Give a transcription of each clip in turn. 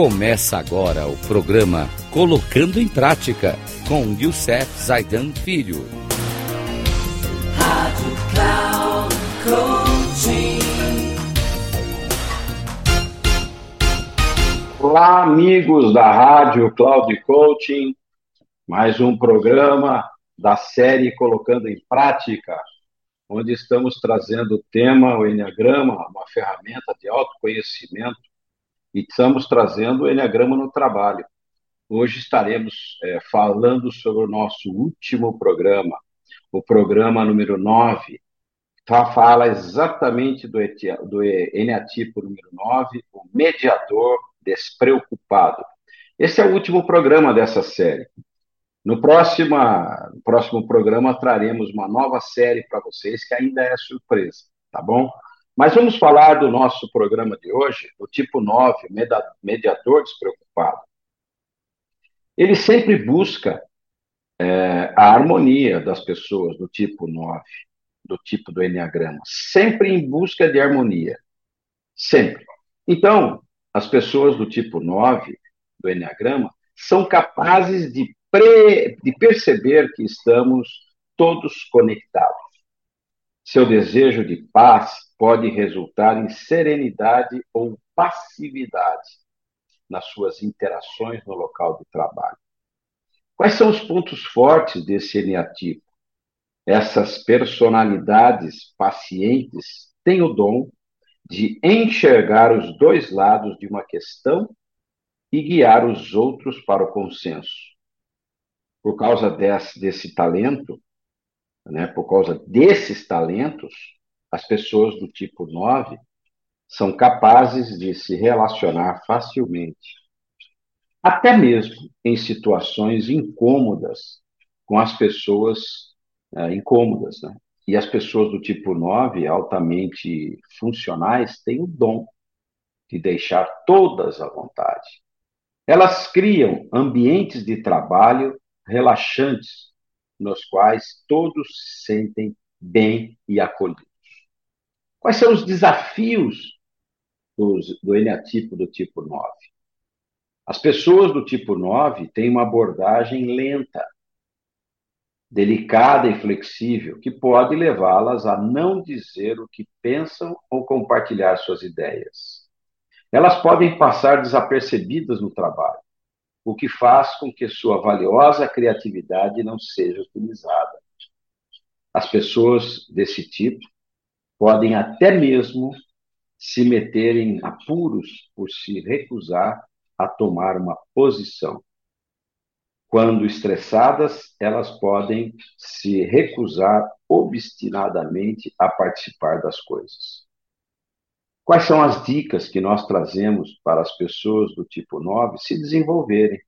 Começa agora o programa Colocando em Prática com Youssef Zaidan Filho. Rádio Cloud Coaching. Olá, amigos da Rádio Cloud Coaching. Mais um programa da série Colocando em Prática, onde estamos trazendo o tema, o Enneagrama, uma ferramenta de autoconhecimento e estamos trazendo o Enneagrama no trabalho. Hoje estaremos é, falando sobre o nosso último programa, o programa número 9, tá, fala exatamente do, do Eneatipo número 9, o mediador despreocupado. Esse é o último programa dessa série. No próximo, no próximo programa traremos uma nova série para vocês que ainda é surpresa, tá bom? Mas vamos falar do nosso programa de hoje, o tipo 9, mediador despreocupado. Ele sempre busca é, a harmonia das pessoas do tipo 9, do tipo do Enneagrama, sempre em busca de harmonia. Sempre. Então, as pessoas do tipo 9 do Enneagrama são capazes de, pre, de perceber que estamos todos conectados. Seu desejo de paz, pode resultar em serenidade ou passividade nas suas interações no local de trabalho. Quais são os pontos fortes desse eneatipo? Essas personalidades pacientes têm o dom de enxergar os dois lados de uma questão e guiar os outros para o consenso. Por causa desse, desse talento, né, por causa desses talentos, as pessoas do tipo 9 são capazes de se relacionar facilmente, até mesmo em situações incômodas com as pessoas é, incômodas. Né? E as pessoas do tipo 9, altamente funcionais, têm o dom de deixar todas à vontade. Elas criam ambientes de trabalho relaxantes, nos quais todos se sentem bem e acolhidos. Quais são os desafios dos, do eneatipo do tipo 9? As pessoas do tipo 9 têm uma abordagem lenta, delicada e flexível, que pode levá-las a não dizer o que pensam ou compartilhar suas ideias. Elas podem passar desapercebidas no trabalho, o que faz com que sua valiosa criatividade não seja utilizada. As pessoas desse tipo podem até mesmo se meter em apuros por se recusar a tomar uma posição. Quando estressadas, elas podem se recusar obstinadamente a participar das coisas. Quais são as dicas que nós trazemos para as pessoas do tipo 9 se desenvolverem?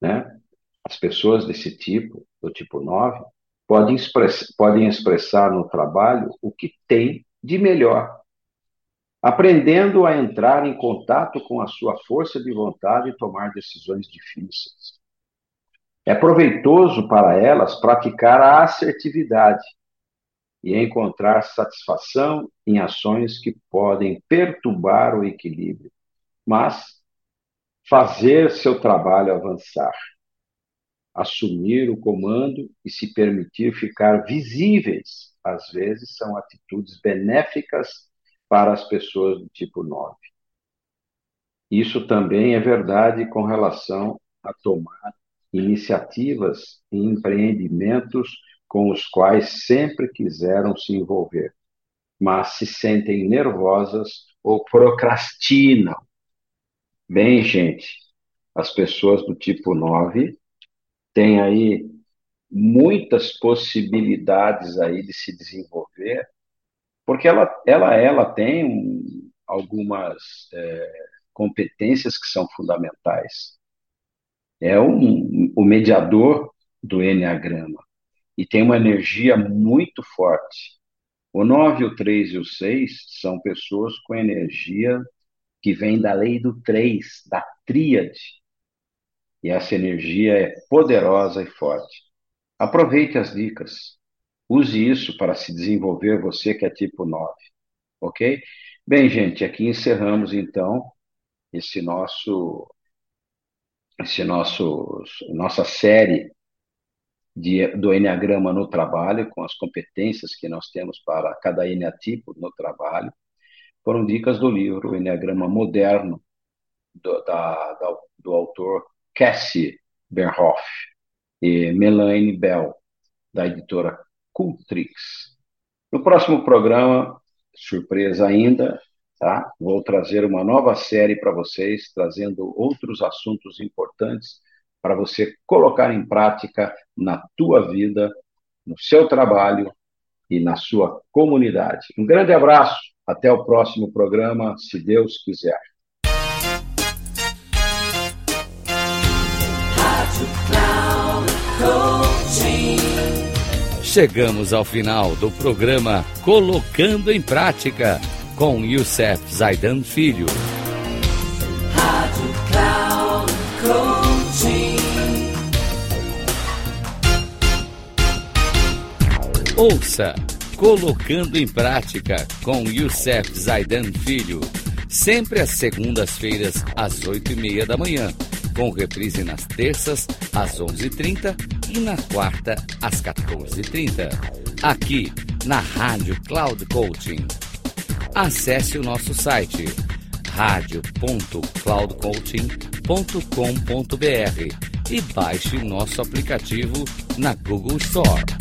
Né? As pessoas desse tipo, do tipo 9, podem, express, podem expressar no trabalho o que tem de melhor, aprendendo a entrar em contato com a sua força de vontade e tomar decisões difíceis. É proveitoso para elas praticar a assertividade e encontrar satisfação em ações que podem perturbar o equilíbrio, mas fazer seu trabalho avançar assumir o comando e se permitir ficar visíveis, às vezes são atitudes benéficas para as pessoas do tipo 9. Isso também é verdade com relação a tomar iniciativas e empreendimentos com os quais sempre quiseram se envolver, mas se sentem nervosas ou procrastinam. Bem, gente, as pessoas do tipo 9 tem aí muitas possibilidades aí de se desenvolver, porque ela, ela, ela tem um, algumas é, competências que são fundamentais. É um, o mediador do Enneagrama e tem uma energia muito forte. O 9, o 3 e o 6 são pessoas com energia que vem da lei do 3, da tríade, e essa energia é poderosa e forte. Aproveite as dicas. Use isso para se desenvolver você que é tipo 9. Ok? Bem, gente, aqui encerramos então esse nosso esse nosso nossa série de, do Enneagrama no trabalho, com as competências que nós temos para cada eneatipo no trabalho, foram dicas do livro O Enneagrama Moderno, do, da, da, do autor Cassie Bernhoff e Melanie Bell, da editora Cultrix. No próximo programa, surpresa ainda, tá? Vou trazer uma nova série para vocês, trazendo outros assuntos importantes para você colocar em prática na tua vida, no seu trabalho e na sua comunidade. Um grande abraço, até o próximo programa, se Deus quiser. Chegamos ao final do programa Colocando em Prática com Youssef Zaidan Filho. Rádio Cloud Coaching. Ouça Colocando em Prática com Youssef Zaidan Filho, sempre às segundas-feiras às oito e meia da manhã, com reprise nas terças às onze e trinta e na quarta às 14h30, aqui na Rádio Cloud Coaching acesse o nosso site radio.cloudcoaching.com.br e baixe nosso aplicativo na Google Store.